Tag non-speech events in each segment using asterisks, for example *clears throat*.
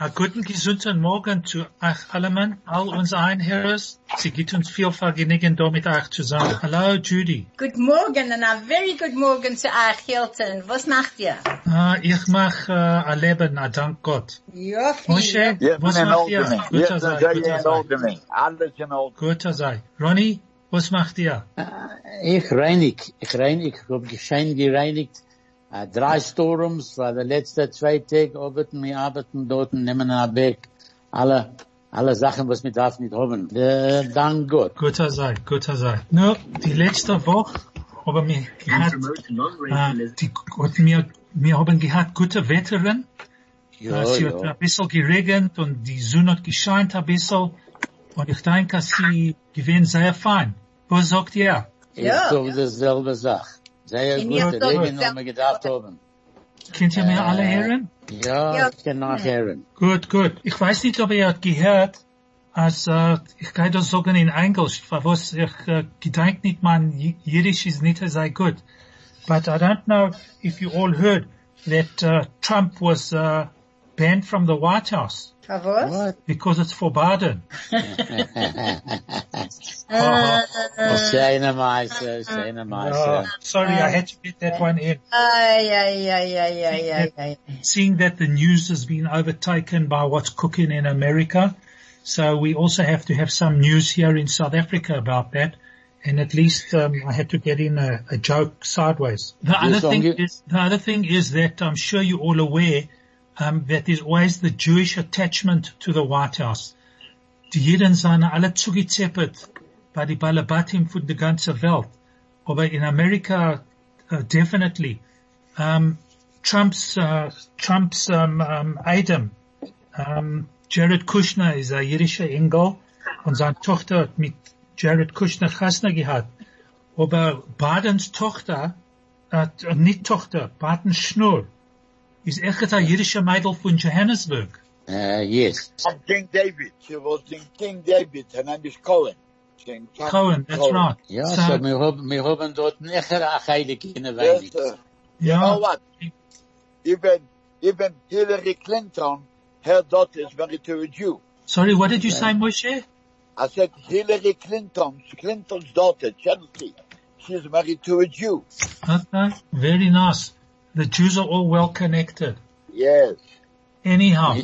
A guten gesunden Morgen zu euch allen, all unsere Einhörers. Sie gibt uns viel Vergnügen, da mit euch zusammen. Hallo, Judy. Good morning and a very good morning zu euch, Hilton. Was macht ihr? Ah, ich mach äh, ein Leben, ah, dank Gott. Ja, Moshe, Yes, was macht ihr? Guter sei, guter sei. Alles in Ordnung. Guter sei. Ronnie, was macht ihr? Ich reinig, ich reinig, ich hab geschehen gereinigt, äh, drei Storums, war der letzte zwei Tage arbeiten, wir arbeiten dort, und nehmen einen Weg, alle, alle Sachen, was wir darf nicht haben. Äh, dank Gott. Guter sei, guter sei. Nur, die letzte Woche haben wir gehabt, äh, die, und wir, wir haben gehabt gute Wetterin. Ja, es hat ja. ein bisschen geregnet und die Sonne hat gescheint ein bisschen. Und ich denke, sie gewinnt sehr fein. Was sagt ihr? Ja. Ist doch dasselbe Sache. Sehr In gut, ihr der Dorf Regen ist haben wir gedacht haben. Könnt ihr mir alle hören? Ja, Ja. ich kann nachhören. Gut, gut. Ich weiß nicht, ob ihr gehört, als, äh, ich kann das sagen in Englisch, was ich äh, gedenkt nicht, mein Jiddisch ist nicht sehr gut. But I don't know if you all heard that uh, Trump was uh, banned from the White House For? What? because it's forbidden. *laughs* Uh, Schöne Meister, schöne Uh, Meister. sorry, I had to get that one in. ay, ay, ay, ay, ay, ay, ay. seeing that the news has been overtaken by what's cooking in America. So we also have to have some news here in South Africa about that. And at least um, I had to get in a, a joke sideways. The other thing Songi- is, the other thing is that I'm sure you're all aware um, that there's always the Jewish attachment to the White House. Die Jeden sind alle zugezeppert bei die Balabatim von der ganzen Welt. Aber in Amerika uh, definitely. Um, Trump's uh, Trump's um, um, Adam, um, Jared Kushner ist ein jüdischer Engel und seine Tochter hat mit Jared Kushner Chasna gehabt. Aber Bidens Tochter, äh, nicht Tochter, Biden Schnur, ist echt ein jüdischer Mädel von Johannesburg. Uh, yes. From King David. She was in King David. Her name is Cohen. King Trump Cohen, that's Cohen. right. Ja, So, so, wir haben, wir haben dort nicht eine Heilige in der Yes, Weinig. sir. You ja, know what? Even, even Hillary Clinton, her daughter is married to a Jew. sorry, what did you say, Moshe? I said Hillary Clinton, Clinton's daughter, Chelsea, she's married to a Jew. Okay, very nice. The Jews are all well connected. Yes. Anyhow,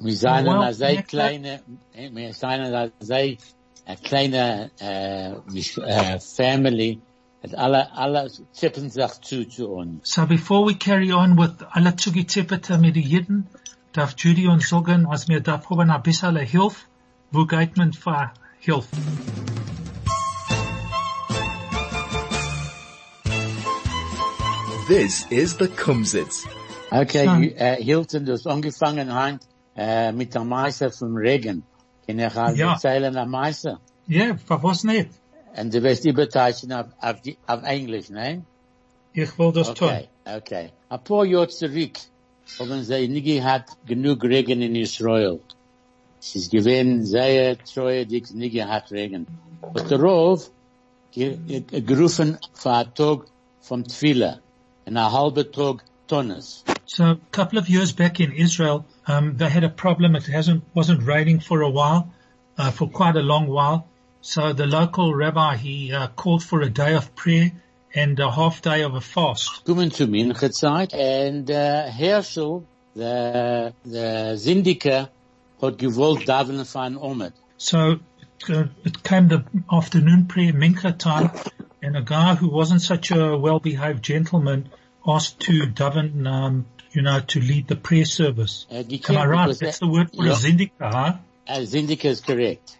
Wir seien Well, eine sehr connected. kleine, eh, wir seien eine sehr eine kleine äh, Gesch- äh, Family, und alle, alle zippen sich zu, zu uns. So before we carry on with alle zugetippete mit den Jiden, darf Judy uns sagen, als wir da haben ein bisschen Hilfe, wo geht man für Hilfe? This is the Kumzits. Okay, So- äh, uh, Hilton, du hast angefangen Hand, äh, mit der Meister vom Regen. Kann ich halt Ja. erzählen der Meister? Ja, für was nicht? Und du wirst überteilen auf, auf, die, auf Englisch, ne? Ich will das tun. Okay, okay. Ein paar Jahre zurück haben sie nie gehabt genug Regen in Israel. Es ist gewesen sehr treue, die nie gehabt Regen. Und der Rov ge- ge- gerufen für einen Tag vom Tfila, einen halben Tag Tonnes. So a couple of years back in Israel, um, they had a problem. It hasn't, wasn't raining for a while, uh, for quite a long while. So the local rabbi, he uh, called for a day of prayer and a half day of a fast. Kommen zu Minchezeit und äh, Herschel, der, der Syndiker, hat gewollt davenen einen Omet. So uh, it came the afternoon prayer, Mincha time, and a guy who wasn't such a well-behaved gentleman asked to daven, um, you know, to lead the prayer service. Er hat Am I right? because That's er- the word for Ja. a zindika, huh? A Syndiker ist korrekt.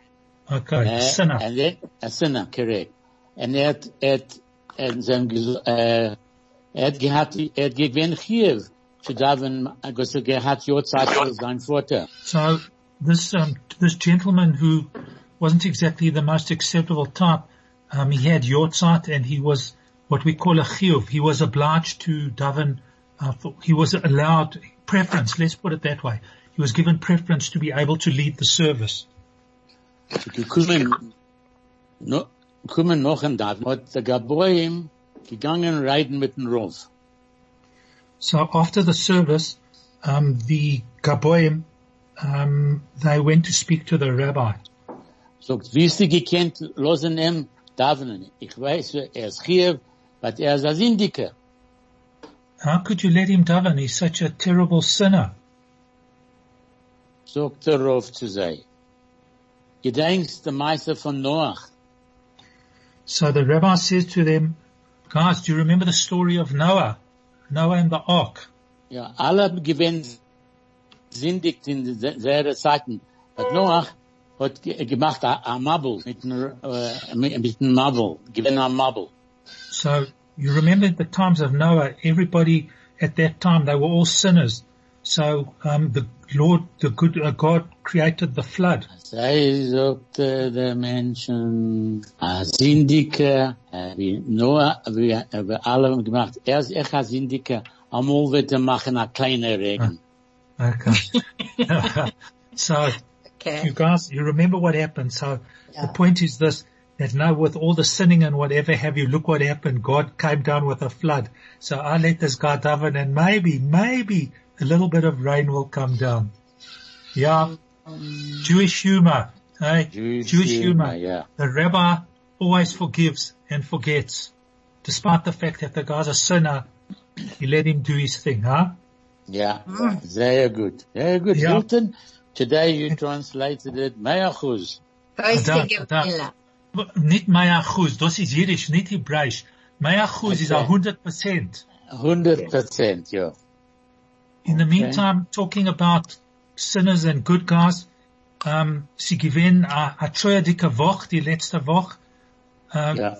Okay, Uh, sinner. And then, a sinner, correct. And er hat, er hat, er hat, er hat gehabt, er hat gewinn Chiev zu daven, also er hat Jotzeit für sein Vater. So this um, this gentleman who wasn't exactly the most acceptable type. Um, he had yortzeit and he was what we call a chiyuv. He was obliged to daven, uh, for, he was allowed preference, let's put it that way. He was given preference to be able to lead the service. Kommen noch ein Daten, hat der Gaboim gegangen reiten mit dem Rov. So after the service, um, the Gaboim, um, they went to speak to the rabbi. Sagt, wie ist die gekannt, losen ihm Ich weiß, er ist but er ist Syndiker. How could you let him daven? He's such a terrible sinner. Sagt der Rov zu sei. Gedenkst der Meister von Noach. So the rabbi says to them, guys, do you remember the story of Noah? Noah and the ark. Ja, alle gewinnen sindigt in seiner Zeiten. But Noach hat ge gemacht a, a Mabel mit einem einem Mabel, a Mabel. So you remember the times of Noah, everybody at that time, they were all sinners. So um, the Lord, the good uh, God created the flood. Sei sagte der Menschen, a Syndiker, äh, wie Noah, wie, äh, wie alle gemacht, er ist echt a Syndiker, amol wird er machen a kleiner Regen. Okay. *laughs* so Okay. you guys, you remember what happened. So the point is this, that now with all the sinning and whatever have you, look what happened. God came down with a flood. So I let this guy daven and maybe, maybe a little bit of rain will come down. Yeah. Um, Jewish humor. Eh? Hey? Jewish humor. humor, yeah. The rabbi always forgives and forgets. Despite the fact that the guy's a sinner, he let him do his thing, huh? Yeah, mm. very good. Very good. Yeah. Hilton, today you translated it, Mayachuz. Größte Da, da. Gewille. Nicht Maya Chuz, das ist Jiddisch, nicht Hebräisch. Maya is a hundred percent. Hundred percent, yeah. In the meantime, talking about sinners and good guys, um, sie gewinnen a, a treue dicke Woche, die letzte Woche. Um, Ja.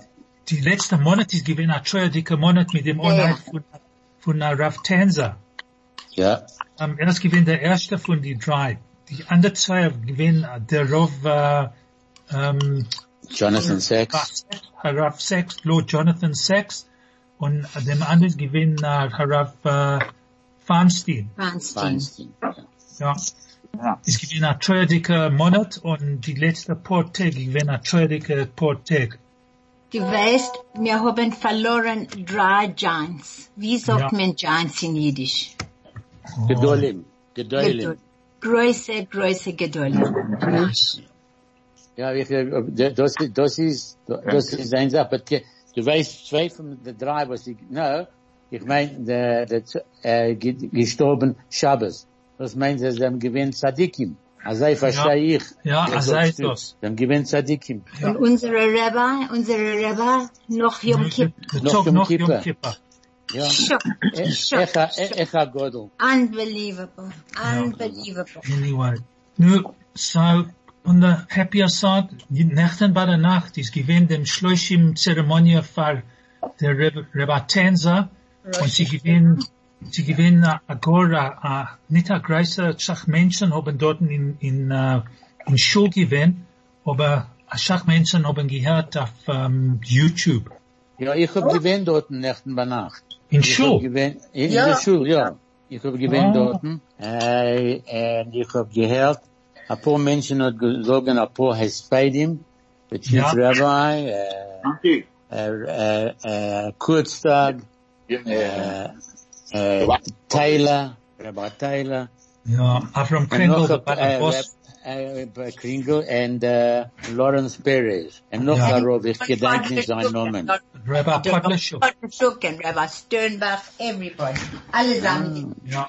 Die letzte Monat ist gewesen a treue dicke Monat mit dem Onheit von, von Rav Tanzer. Ja. Um, er ist gewesen der erste von die drei. Die anderen zwei gewinnen der Rav, uh, um, Jonathan Sachs. Harav Sachs, Lord Jonathan Sachs und dem anderen gewinnt uh, Harav uh, Feinstein. Wahnsinn. Feinstein. Ja. Ja. Es gibt ein treudiger Monat und die letzte paar Tage gewinnen ein treudiger paar Tage. Du weißt, wir haben verloren drei Giants. Wie sagt Ja. man Giants in Jiddisch? Gedolim. Gedolim. Größe, größe Gedolim. Ja, ich, äh, das, das ist, das ist eine Sache. Aber Du weißt, zwei von den drei, was ich, no, ich mein, der, der, äh, ge- gestorben Shabbos. Das meint, sie haben gewinnt Tzadikim. Also ich verstehe ich. Ja, Das sagst ist du. das. Sie haben gewinnt Tzadikim. Und unsere Rabbi, unsere Rabbi, noch Yom Kippur. Noch Yom Kippur. Yom Kippur. Ja. Schock, schock, Echa, schock. echa Unbelievable. Unbelievable. Anyway. Nu, so, on the happier side, die Nächten bei der Nacht ist gewinnt dem Schloishim Zeremonie für der Reb- Rebbe Tanzer und sie gewinnen, sie gewinnen a Agora, a, nicht a größer Schach Menschen haben dort in, in, uh, in Schul gewinnt, aber a Schach Menschen haben gehört auf um, YouTube. Ja, ich hab gewinnt dort nächten bei Nacht. In Ich hab Schul? gewinnt, in Ja. der Schule, ja. Ich hab gewinnt Ah. dort. Äh, und ich hab gehört, ein paar Menschen hat gesagt, ein paar Hespedim, der Chief Ja. Rabbi, äh, Danke. äh, äh, äh, Kurtstag, Ja. äh, äh, Taylor, Rabbi Taylor, Ja, Avram und Kringle, noch der ein, äh, Boss. Kringle und äh, uh, Lawrence Perez. Und noch Ja. darauf, ich gedenke nicht seinen Namen. Rabbi Podleshuk. Podleshuk and Rabbi Sternbach, everybody. Allesamt. Ja.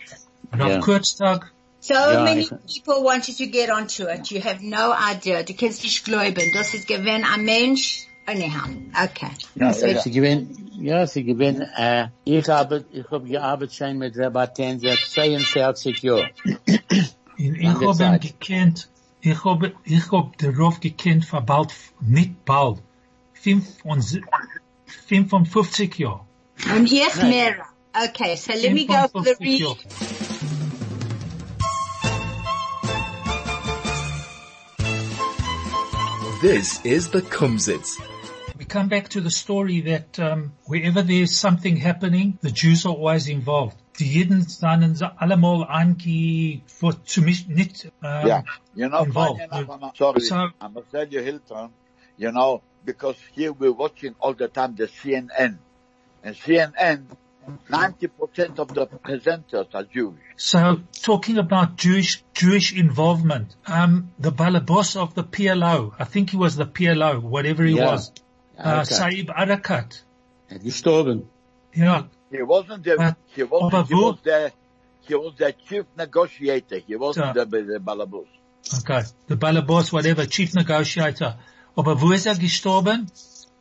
Rav Ja. Kurtstag. So Ja, many people wanted to get onto it. You have no idea. Du kannst nicht glauben. Das ist gewesen ein Mensch. Anyhow. Okay. Ja, ja, ja. Sie gewinnen, ja, sie gewinnen, äh, ich habe, ich habe gearbeitet schon mit Rabbi Tanzer 42 Jahre. In, ich Lange habe ihn Zeit. gekannt, ich habe, ich habe den Rauf gekannt vor bald, nicht bald, 55 Jahren. Und ich mehr. Okay, so let me go for the 55 read. This is the Kumzits. We come back to the story that um, wherever there's something happening, the Jews are always involved. Die Jeden seien sie allemal ange, für, zu mich nicht, um, Yeah. You know, involved. funny enough, I'm sorry, So- I must tell you, Hilton, you know, because here we're watching all the time the CNN. And CNN, 90% of the presenters are Jewish. So talking about Jewish Jewish involvement, um, the balabos of the PLO, I think he was the PLO, whatever he Yeah. was, uh, Okay. Saeb Erekat. Ist gestorben. Yeah, He wasn't the, But- he wasn't, aber he wo- was the, he was the chief negotiator. He wasn't Ja. the, the balabus. okay, the balabos, whatever, chief negotiator. Aber wo ist er gestorben?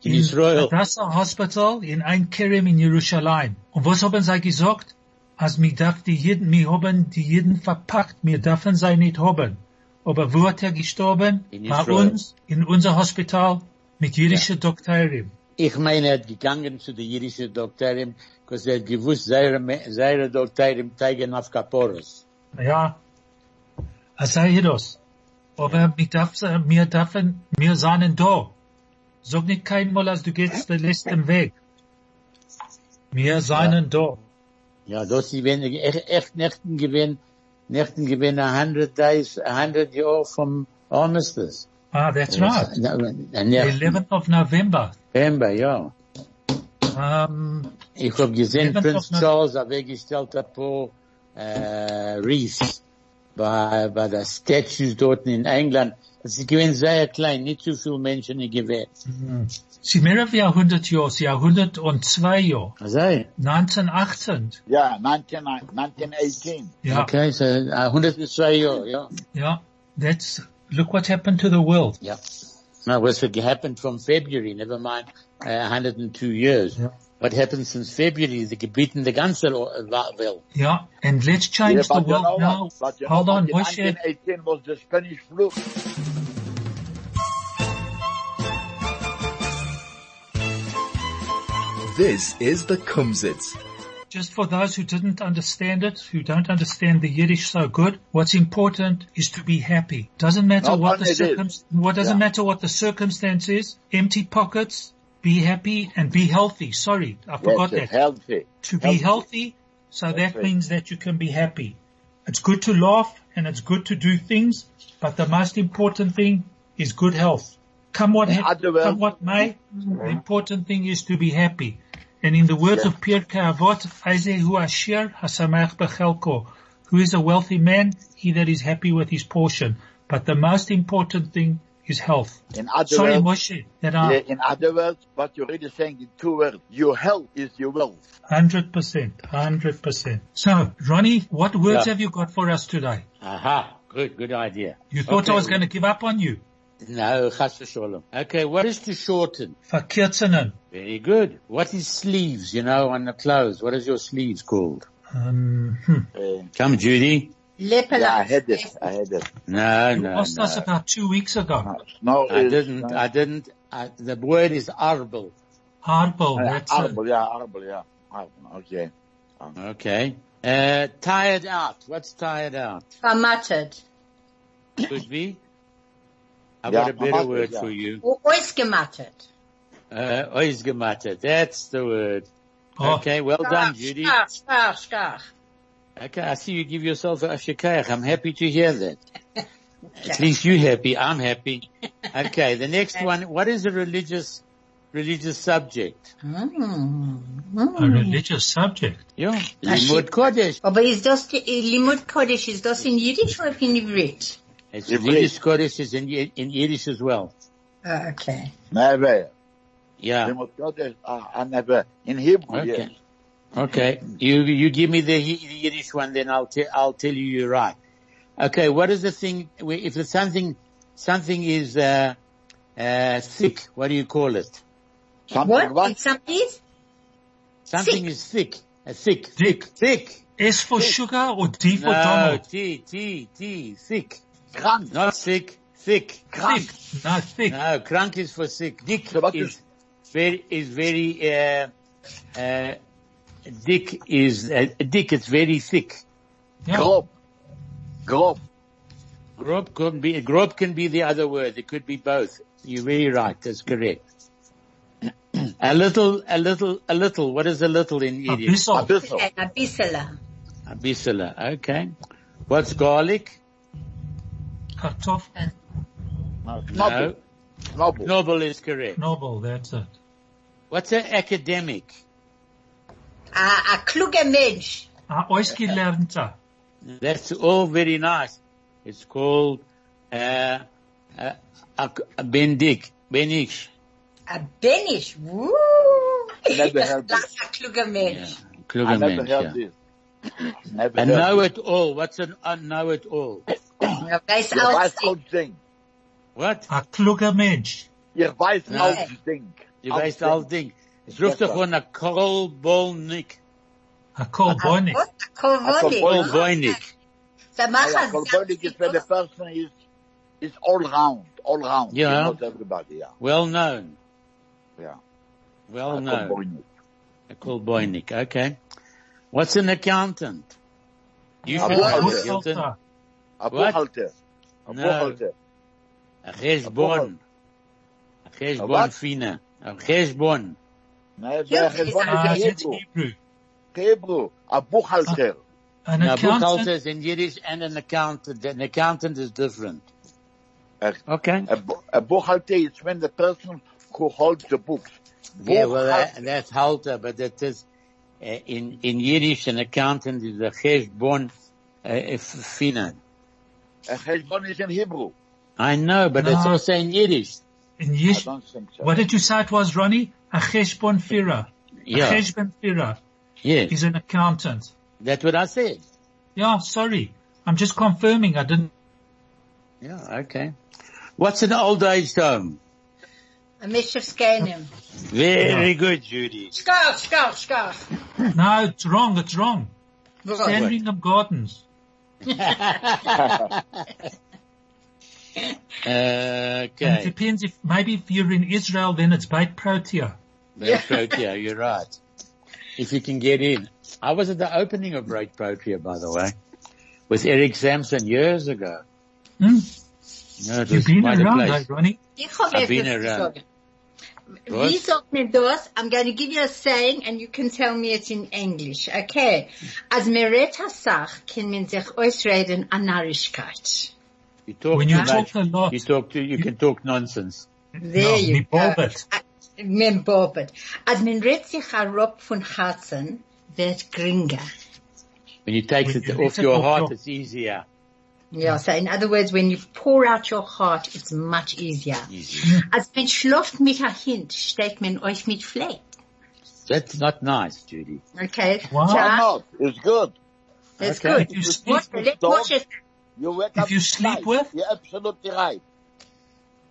In Israel. Hadassah Hospital in Ein Kerem in Jerusalem. Und was haben sie gesagt? Als mir darf die Jeden, wir haben die Jeden verpackt, wir dürfen sie nicht haben. Aber wo hat er gestorben? In Bei Israel. uns, in unser Hospital, mit jüdischen Doktoren. Ich meine, er hat gegangen zu der jüdischen Doktorin, because er hat gewusst, seine, seine Doktorin zeigen auf Kaporos. Ja, er sei das. Aber wir dürfen, wir dürfen, wir seien da. Sag nicht kein Mal, als du gehst den letzten Weg. Wir seien da. Ja, das ist wenn echt, echt nächten gewinn, nächten gewinn a hundred days, a hundred year from Armistice. Ah, that's right. The nächten 11th of November. November, ja. Um, Ich hab gesehen, Eleventh Prinz Charles hat weggestellt ein paar, äh, Reefs bei, bei der Statues dort in England. Es ist sehr klein, nicht zu viele Menschen gewesen. sie mehr wie 100 Jahre, sie 102 Jahre. Also, 1918. Yeah, 19, 1918. Ja, okay, so, äh, 102 Jahre, ja. ja. That's, look what happened to the world. Yeah. Now, what's happened from February, never mind uh, 102 years. Yeah. What happened since February is gebieten the ganze Welt. Yeah, and let's change the but you world know now. But Hold know on, what? In Moshe. 1918 was the Spanish flu. This is the Kumzits. Just for those who didn't understand it, who don't understand the Yiddish so good, what's important is to be happy. Doesn't matter Not what the circum, what doesn't Yeah. matter what the circumstance is. Empty pockets, be happy and be healthy. Sorry, I forgot yes, that. healthy. to be healthy, so that right. means that you can be happy. It's good to laugh and it's good to do things, but the most important thing is good health. Come what, words- come what may, the mm-hmm. important thing is to be happy. And in the words of Pirkei Avot, Ezehu Asher Hasamach Bechelko, who is a wealthy man, he that is happy with his portion. But the most important thing is health. In other Sorry, words, Moshe, that I, yeah, in other words, what you're really saying in two words, your health is your wealth. Hundred percent, hundred percent. So, Ronnie, what words Yeah. have you got for us today? Aha, good, good idea. You thought Okay. I was going to give up on you. No, chas v'sholem. Okay, what is to shorten? Verkürzen. Very good. What is sleeves, you know, on the clothes? What is your sleeves called? Um, hmm. Uh, Come, Judy. Lepelach. yeah, I had it. I had it. No, You no, asked us no. about two weeks ago. No, I didn't, I didn't, I, the word is arbel. Hardball. Uh, That's uh, Arbel, yeah, Arbel, yeah. Arbel, okay. Okay. Uh, tired out. What's tired out? Vermattet. Could be. I've Yeah, got a better vermattet, word yeah. for you. O- Ausgemattet. Uh, oisgematte. That's the word. Oh. Okay, well done, Judy. Schach, schach, schach. Okay, I see you give yourself a shikayach. I'm happy to hear that. *laughs* At least you happy. I'm happy. *laughs* Okay, the next one. What is a religious, religious subject? Mm. a Mm. religious subject. Yeah. That's Limud it. Kodesh. Aber ist das, die, Limud Kodesh, ist das in Yiddish oder in Ivrit? It's Ivrit. Yiddish Kodesh is in, in Yiddish as well. Ah, okay. Never. Yeah. Limud Kodesh, uh, I never. In Hebrew, Okay. yes. Okay. You, you give me the, the Yiddish one, then I'll tell, I'll tell you you're right. Okay. What is the thing, if it's something, something is, uh, uh, thick, what do you call it? Something What? what? It's something? Something Thick. is thick. Uh, thick, thick, thick. S for sugar or D for No, Donald? T, T, T, thick. Krank. Not thick, thick. Thick. No, thick. No, crank is for thick. Dick So what is is- very, is very, uh, uh, dick is, uh, dick It's very thick. Yeah. Grob. Grob. Grob can be, grob can be the other word. It could be both. You're very right. That's correct. *clears throat* a little, a little, a little. What is a little in Yiddish? Abyssal. Abyssal. Okay, a bissela. A bissela. Okay. What's garlic? Kartoff. No. No. Knobel. Noble is correct. Noble, that's it. What's an academic? A, a kluger Mensch. A ausgelernter. That's all very nice. It's called, uh, uh, a, a bendik, benish. A Benisch. Woo! Never Das heard ist this. a kluger Mensch. I Kluger never Mensch, heard yeah. this. Never A know it all. What's an a know it all? Er weiß Ihr alles. weiß alles What? A kluger Mensch. Ihr weiß Ja. alles Ding. Du Alles weißt Ding. All Ding. Es ruft doch von a Kolbolnik. A Kolbonik. A Kolbonik. Kolbonik. So Kolbonik is when the person is, is all round, all round. Yeah. Not everybody, yeah. Well known. Yeah. Well known. Kolbonik. A Kolbonik. Okay. What's an accountant? You A should know buchhalter. accountant. A What? buchhalter. A No. buchhalter. A cheshbon. A cheshbon fina. A cheshbon. Nee, Ja, is het is it's Hebrew. Hebrew. Hebrew. A buchhalter. An Now, accountant. bookhalter is in Yiddish and an accountant. An accountant is different. Uh, Okay. A, bu- a buchhalter is when the person who holds the books. Yeah, well, that, that's halter, but that is, uh, in, in Yiddish, an accountant is a cheshbon uh, fina. A cheshbon is in Hebrew. I know, but it's No. also in Yiddish. In I don't think so. what did you say it was, Ronnie? A cheshbon fira. Yeah. A cheshbon fira Yes. is an accountant. That's what I said. Yeah, sorry. I'm just confirming. I didn't. Yeah, okay. What's an old age home? A Mishevskenim. Very good, Judy. Skar, skar, skar. No, it's wrong. It's wrong. Standing Sandringham Gardens. *laughs* *laughs* And it depends if, maybe if you're in Israel, then it's Beit Protea. Great Protea, you're right. If you can get in. I was at the opening of Great Protea, by the way, with Eric Sampson years ago. Hmm? No, it You've been quite a around, place. eh, Ronnie? Ich hab I've been around. sagen. What? Wie sagt man das? I'm going to give you a saying and you can tell me it in English. Okay. Als man redt a Sach, kann man sich ausreden an Narrischkeit. You talk When you much. talk a lot, You talk to, you can talk nonsense. There No, you me go. bobbert. Uh, Men. Als man redt sich a von Herzen, wird geringer. When you take it off your heart, it's easier. Ja, so in other words, when you pour out your heart, it's much easier. Easier. Als man schläft mit a steht man euch mit Fleck. That's not nice, Judy. Okay? Wow. Why Ja, not? It's good. that's Okay. good. If you sleep, Moshe, let Moshe You wake If up you sleep with- You're absolutely right.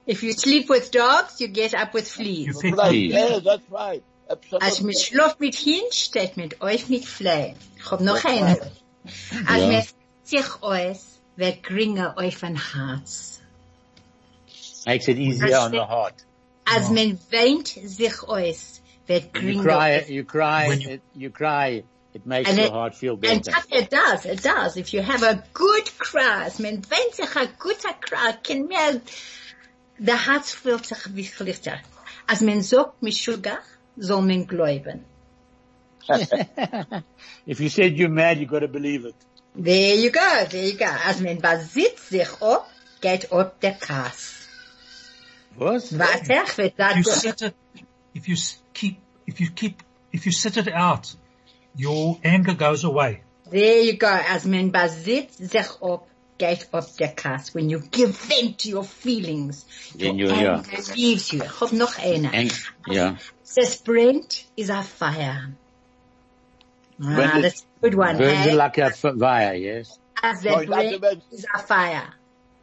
If you sleep with dogs, you get up with you fleas. fit Right. Please. Yeah, that's right. Als man Absolutely. schläft mit Hint, steht mit euch mit Fleck. Ich hab noch eine. Als Ja. man sich aus, wird geringer auf ein Herz. Makes it easier on the heart. Als man weint sich aus, wird When you geringer cry, you cry, you- it, you cry, it makes And your it- heart feel better. that it does, it does. If you have a good cry, als man weint sich a guter cry, kann mir, der Herz fühlt sich wie lichter. Als man sagt mit Sugar, soll man glauben. *laughs* If you said you're mad, you've got to believe it. There you go, there you go. Als man besitzt sich ab, geht ab der Kass. Was? Warte, ich will If you durch. sit it, if you s- keep, if you keep, if you sit it out, your anger goes away. There you go. Als man besitzt sich ab, geht ab der Kass. When you give vent to your feelings, Then your you- yeah. leaves you. Ich noch eine. And, yeah. Says brennt is a fire. Ah, it- that's a good one. Burns Hey? like a fire, yes? As the in other is a fire.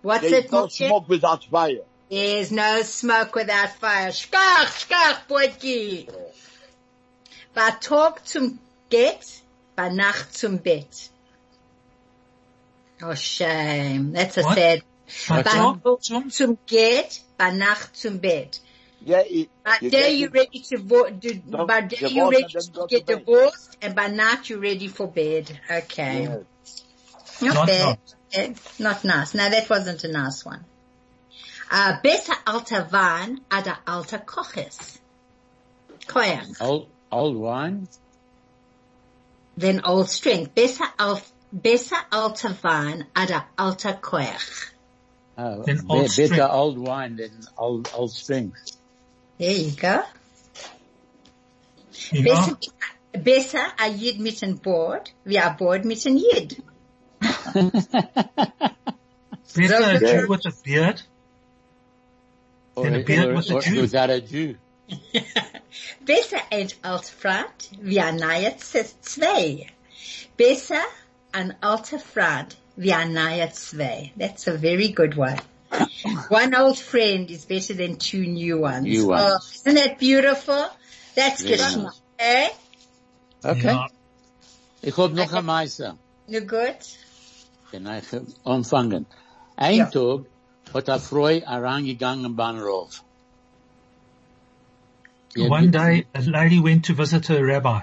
What's it, it, is no Moshe? smoke without fire. There's no smoke without fire. Schkach, schkach, Boitki. Bei Tag zum Get, bei Nacht zum Bett. Oh, shame. That's a What? sad. By Bei Tom, Tag Tom, zum Get, bei Nacht zum Bett. Yeah, it, By you day you it- ready to vo- do, Don't by day you divorce ready to go to get divorced, and by night you're ready for bed. Okay. yeah. Not Not bad. not. Not nice. No, that wasn't a nice one. Uh, besser alter Wein ada alter Koches. Koyach. Old, old wine. Then old strength. Besser al, besser alter Wein ada alter Koyach. Oh, Then be- old better strength. old wine than old, old strength. There you go. You Besser, besser a Yid mit ein Board, wie a Board mit ein Yid. *laughs* better a Yeah. Jew with a beard Or, Than a beard or- with a Jew. without a Jew. *laughs* Besser ein Altfrat wie ein neuer Z- Zwei. Besser ein alter Frat wie ein neuer Zwei. That's a very good one. One old friend is better than two new ones. New ones. Oh, isn't that beautiful? That's Very good. Eh? Okay. Ja. Ich hab noch ein Meister. No good? Kann ich anfangen. Ein Ja. Tag hat eine Frau herangegangen beim Rauf. One day, a lady went to visit her rabbi.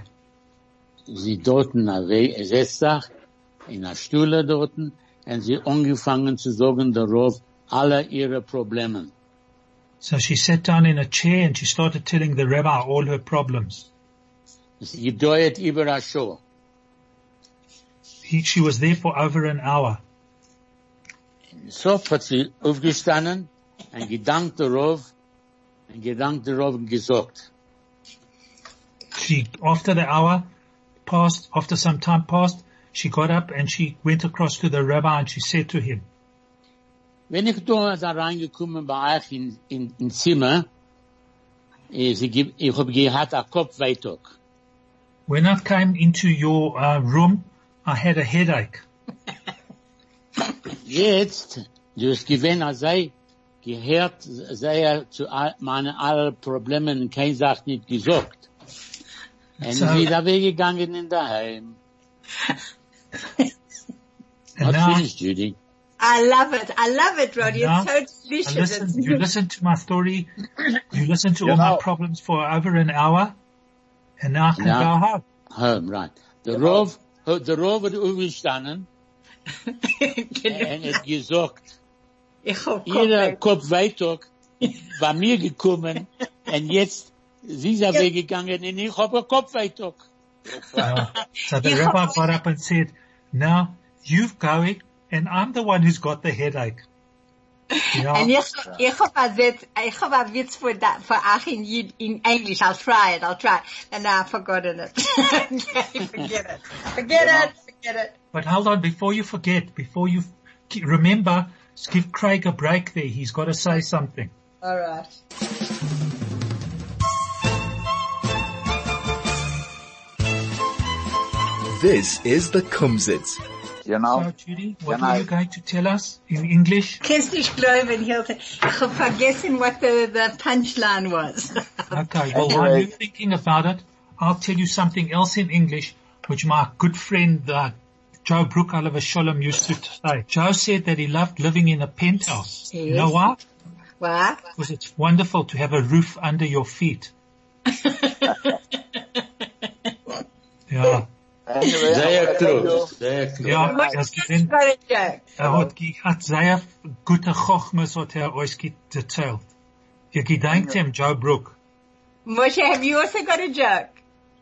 Sie dort setzt sich in einer Stühle dort und sie angefangen zu sagen, der Rauf, alle ihre Probleme. So she sat down in a chair and she started telling the rabbi all her problems. Es gedauert über eine Show. He, she was there for over an hour. So hat sie aufgestanden, ein Gedanke darauf, ein Gedanke darauf gesagt. She, after the hour passed, after some time passed, she got up and she went across to the rabbi and she said to him, Wenn ich da da reingekommen bei euch in, in, in Zimmer, ich hab gehabt einen Kopfweitag. when I came into your uh, room, I had a headache. Jetzt, du hast gewinn, als sei, gehört, sei zu meinen allen Problemen und kein Sache nicht gesagt. Und So- sie da weggegangen in daheim. And What now, finished, Judy? I love it. I love it, Roddy. now It's so delicious. listened, you listen to my story, you listen to You all my problems for over an hour, and now I can Yeah. go home. Home, right. Der Rauf, der Rauf hat aufgestanden und hat gesagt, Ich hab ihre Kopfweh. Kopfweitag bei mir gekommen und jetzt, sie ist weggegangen und ich habe Kopfweitag. Uh, so the You rabbi have- got up and said, now you've going and I'm the one who's got the headache. Yeah. *laughs* And ich, ich hab a Witz, ich hab a Witz for that, for Ach in, in English. I'll try it, I'll try. And now I've forgotten it. *laughs* okay, forget it. Forget it, forget it. But hold on, before you forget, before you remember, give Craig a break there. He's got to say something. Alright. This is the Kumzits. You know, So, Judy, what are I- you going to tell us in English? Kannst nicht glauben, Hilton. Ich hab vergessen, what the, the punchline was. *laughs* Okay, well, while Anyway. you're thinking about it, I'll tell you something else in English, which my good friend, uh, Joe Brook Oliver Sholem used to say. Joe said that he loved living in a penthouse. You know Yes. why? What? Because it's wonderful to have a roof under your feet. *laughs* Ja, anyway, Sehr I tell you, klug, sehr klug. ja, Moshe das has gewinnt. got a joke. Er hat, ge- hat sehr gute Chochmes hat er euch erzählt. Ihr gedenkt ihm, Joe Brook. Moshe, have you also got a joke?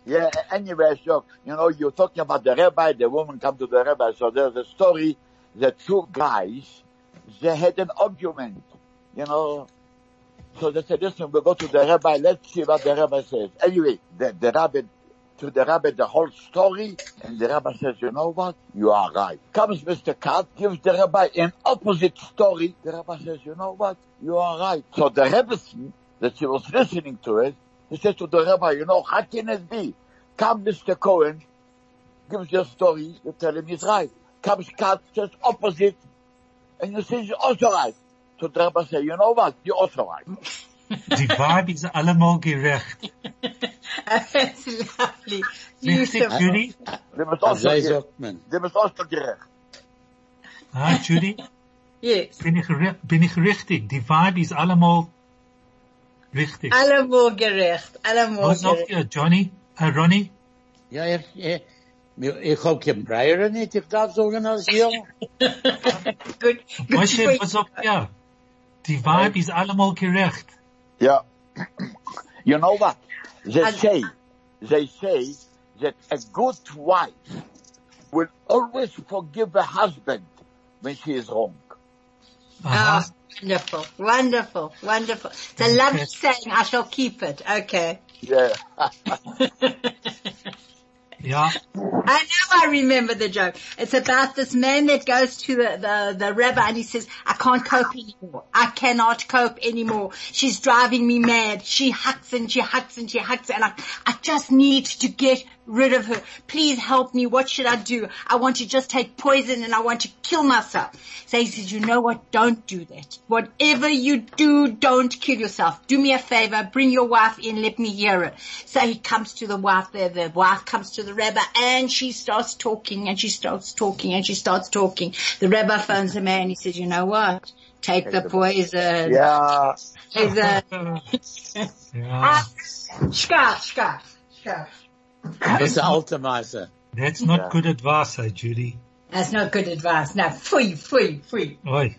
Yeah, anyway, so, you know, you're talking about the rabbi, the woman come to the rabbi, so there's a story, the two guys, they had an argument, you know, so they said, listen, we'll go to the rabbi, let's see what the rabbi says. Anyway, the, the rabbi, to the rabbi the whole story, and the rabbi says, you know what? You are right. Comes Mr. Katz, gives the rabbi an opposite story. The rabbi says, you know what? You are right. So the Rebbetzin, that he was listening to it, he says to the rabbi, you know, how can it be? Come Mr. Cohen, gives your story, you tell him he's right. Comes Katz, says opposite, and you say he's also right. So the rabbi says, you know what? You're also right. Die vibe is allemal gerecht. *laughs* *laughs* That's lovely. Richtig, Beautiful. Judy? They must Als also zij gerecht. sagt man. They must also gerecht. Ah, Judy? Yes. Bin ich, ri- bin ich richtig? Die vibe is allemal richtig. Allemal gerecht. Allemal Was sagt gerecht. ihr, Johnny? Äh, Ronnie? Ja, er, er, Ich hab kein Breyer nicht, ich darf sagen als hier. Good, good Moshe, point. was sagt er? Die Wahrheit ist allemal gerecht. Yeah. *clears throat* You know what? They And- say, they say that a good wife will always forgive a husband when she is wrong. Aha. Ah, wonderful, wonderful, wonderful. It's a lovely saying. I shall keep it. Okay. Yeah. *laughs* *laughs* Ja, I know I remember the joke. It's about this man that goes to the, the, the rabbi and he says, I can't cope anymore. I cannot cope anymore. She's driving me mad. She hucks and she hucks and she hucks and I, I just need to get rid of her. Please help me. What should I do? I want to just take poison and I want to kill myself. So he says, you know what? Don't do that. Whatever you do, don't kill yourself. Do me a favor. Bring your wife in. Let me hear it. So he comes to the wife there. The wife comes to the rabbi and she starts talking and she starts talking and she starts talking. The rabbi phones the man. He says, you know what? Take the poison. Yeah. Poison. *laughs* ja. *laughs* Shka, shka, shka. Das ist der alte Meister. That's not Yeah. good advice, eh, Judy? That's not good advice. No, free, free, free. Oi.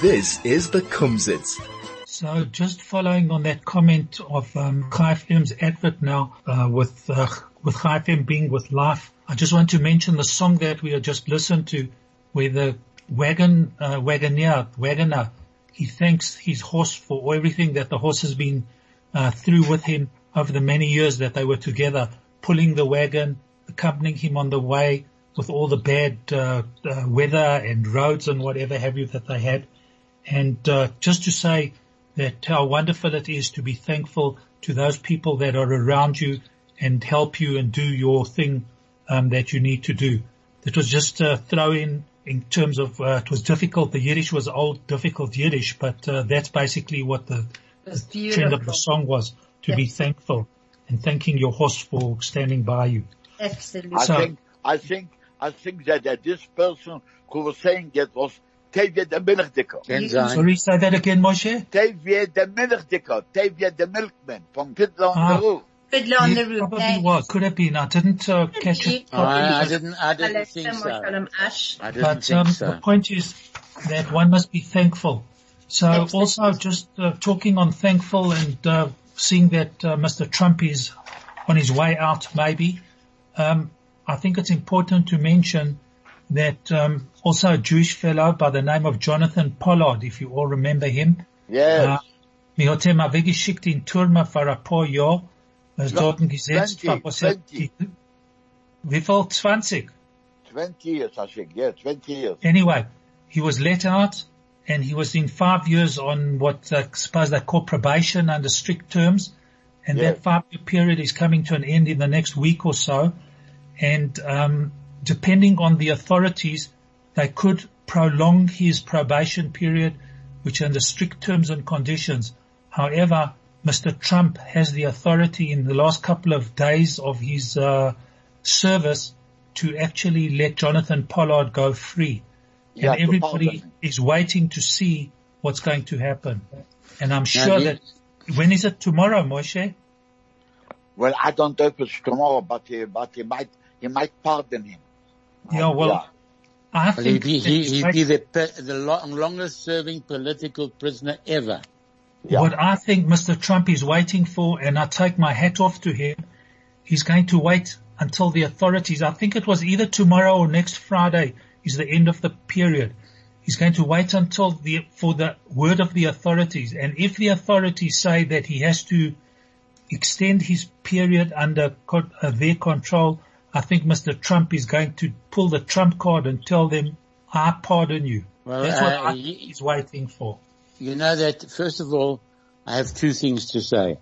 This is the Kumzits. So just following on that comment of um, Chai FM's advert now, uh, with uh, with Chai FM being with life, I just want to mention the song that we have just listened to, where the wagon uh, wagoner wagoner he thanks his horse for everything that the horse has been uh, through with him over the many years that they were together, pulling the wagon, accompanying him on the way with all the bad uh, uh, weather and roads and whatever have you that they had. And uh, just to say that how wonderful it is to be thankful to those people that are around you and help you and do your thing um, that you need to do. That was just uh, throw in in terms of uh, it was difficult. The Yiddish was old, difficult Yiddish, but uh, that's basically what the, trend of the song was to be thankful and thanking your horse for standing by you. Absolutely. I So- think, I think, I think that, that this person who was saying that was Tevye the Milchdicker. Kann sein. Sorry, say that again, Moshe. Tevye the Milchdicker. Tevye the Milkman from Fiddler on Ah. the Roof. Fiddler on the roof. probably was. Could have been. I didn't uh, catch it. Oh, I, I didn't, I didn't Alexa think so. Moshalem Ash. I didn't But think um, so. the point is that one must be thankful. So Absolutely. also just uh, talking on thankful and uh, seeing that uh, Mr. Trump is on his way out maybe, um, I think it's important to mention that um, also a Jewish fellow by the name of Jonathan Pollard, if you all remember him, Yes. uh, mir hat er mal weggeschickt in Turma für ein was Ja, dort gesetzt 20, war, was er, 20. wie viel? 20? 20 years, I think. Yeah, 20 years. Anyway, he was let out and he was in five years on what I suppose they call probation under strict terms. And Yeah. that five year period is coming to an end in the next week or so. And, um, depending on the authorities, they could prolong his probation period, which under strict terms and conditions. However, Mr. Trump has the authority in the last couple of days of his, uh, service to actually let Jonathan Pollard go free Yeah, and everybody is waiting to see what's going to happen. And I'm sure he- that when is it tomorrow, Moshe? Well, I don't know if it's tomorrow, but he, but he might, he might pardon him. Yeah, well, Yeah. I Well, think he, that he, it's he'd be the, the lo- longest serving political prisoner ever. Yeah. what I think Mr. Trump is waiting for, and I take my hat off to him, he's going to wait until the authorities, I think it was either tomorrow or next Friday is the end of the period. He's going to wait until the, for the word of the authorities. And if the authorities say that he has to extend his period under uh, their control, I think Mr. Trump is going to pull the Trump card and tell them, I pardon you. Well, That's what uh, I he's waiting for. You know that, first of all, I have two things to say.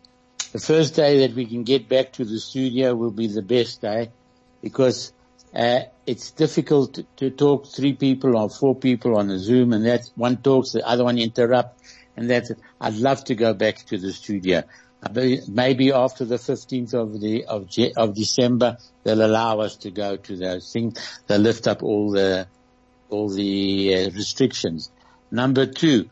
The first day that we can get back to the studio will be the best day because uh, it's difficult to, talk three people or four people on a Zoom and that one talks, the other one interrupt and that I'd love to go back to the studio. Maybe after the 15th of the, of, of December, they'll allow us to go to those things. They'll lift up all the, all the uh, restrictions. Number two,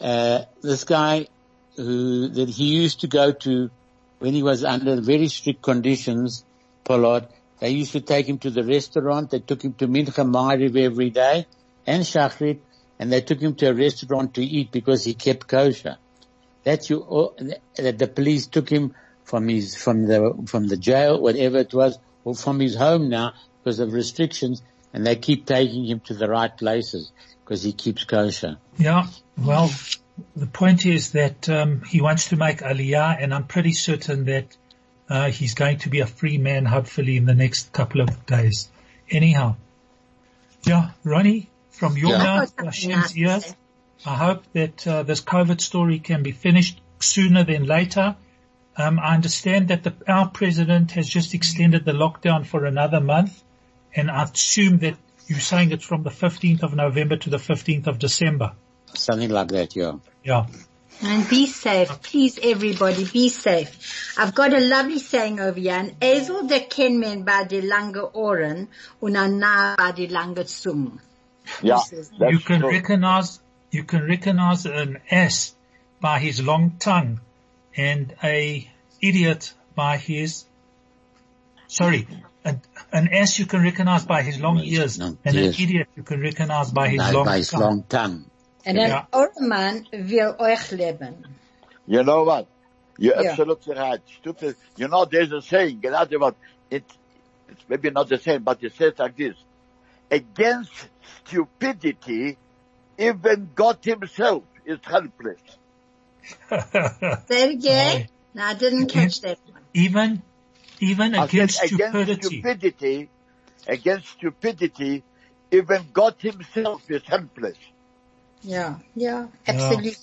uh, this guy who, that he used to go to when he was under very strict conditions, Pollard, they used to take him to the restaurant. They took him to Mincha Mariv every day and Shachrit, and they took him to a restaurant to eat because he kept kosher. That you, that the police took him from his, from the, from the jail, whatever it was, or from his home now because of restrictions, and they keep taking him to the right places because he keeps kosher. Yeah, well, the point is that um, he wants to make aliyah, and I'm pretty certain that uh, he's going to be a free man, hopefully, in the next couple of days. Anyhow, yeah, Ronnie, from your Yeah. mouth Hashem's ears, I hope that uh, this COVID story can be finished sooner than later. Um, I understand that the, our president has just extended the lockdown for another month, and I assume that you're saying it's from the 15th of November to the 15th of December. Something like that, yeah. Yeah. And be safe. Please everybody, be safe. I've got a lovely saying over here. An ezel de ken men by die lange oren und ein Narr by die lange Zunge. Yeah, This is- you can true. recognize, you can recognize an ass by his long tongue and a idiot by his, sorry, an, an ass you can recognize by his long ears long and an idiot you can recognize by his long by his tongue. long tongue. And ein Ja. Ohrmann will euch leben. You know what? You're Yeah. absolutely right. Stupid. You know, there's a saying, gerade what, it, it's maybe not the same, but it says like this. Against stupidity, even God himself is helpless. Say it again. No, I didn't catch that one. even, even I against against stupidity. stupidity, against stupidity, even God himself is helpless. Ja, ja, absolut.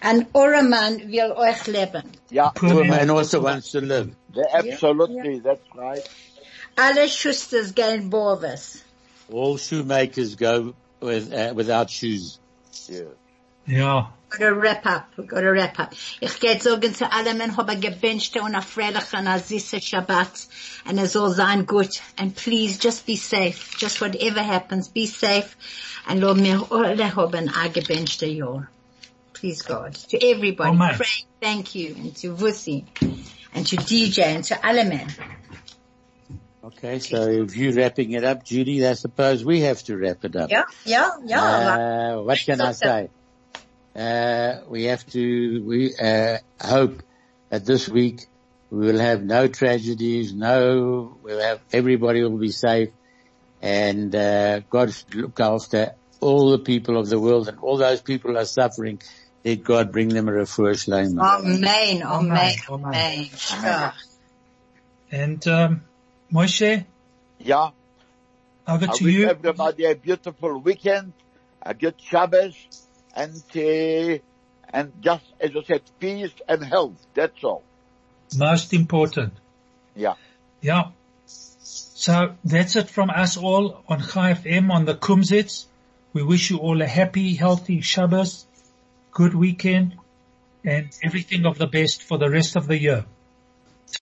Ein Ohrmann will euch leben. Yeah, Poor Poor man. man also wants to live. absolutely, that's right. Alle Schusters gehen Borves. All shoemakers go with, uh, without shoes. Yeah. Yeah. Gotta wrap up. We gotta wrap up. Ich gehe sagen zu allen, ich habe gewünscht und eine freiliche und eine süße Shabbat. And es soll sein gut. And please, just be safe. Just whatever happens, be safe. And Lord, mir alle haben ein gewünschte Jahr. Please God. To everybody. Amen. Pray, thank you. And to Vusi. And to DJ and to alle men. Okay, so if you're wrapping it up, Judy, I suppose we have to wrap it up. Yeah, yeah, yeah. Uh, what can I say? Uh, we have to, we, uh, hope that this week we will have no tragedies, no, we'll have, everybody will be safe and, uh, God should look after all the people of the world and all those people are suffering. Let God bring them a refuah shlema. Amen, amen, Amen. amen. And, um, Moshe, Yeah. over to I wish you. everybody a beautiful weekend, a good Shabbos, and uh, and just as I said, peace and health. That's all. Most important. Yeah. Yeah. So that's it from us all on Chai FM on the Kumzits. We wish you all a happy, healthy Shabbos, good weekend, and everything of the best for the rest of the year.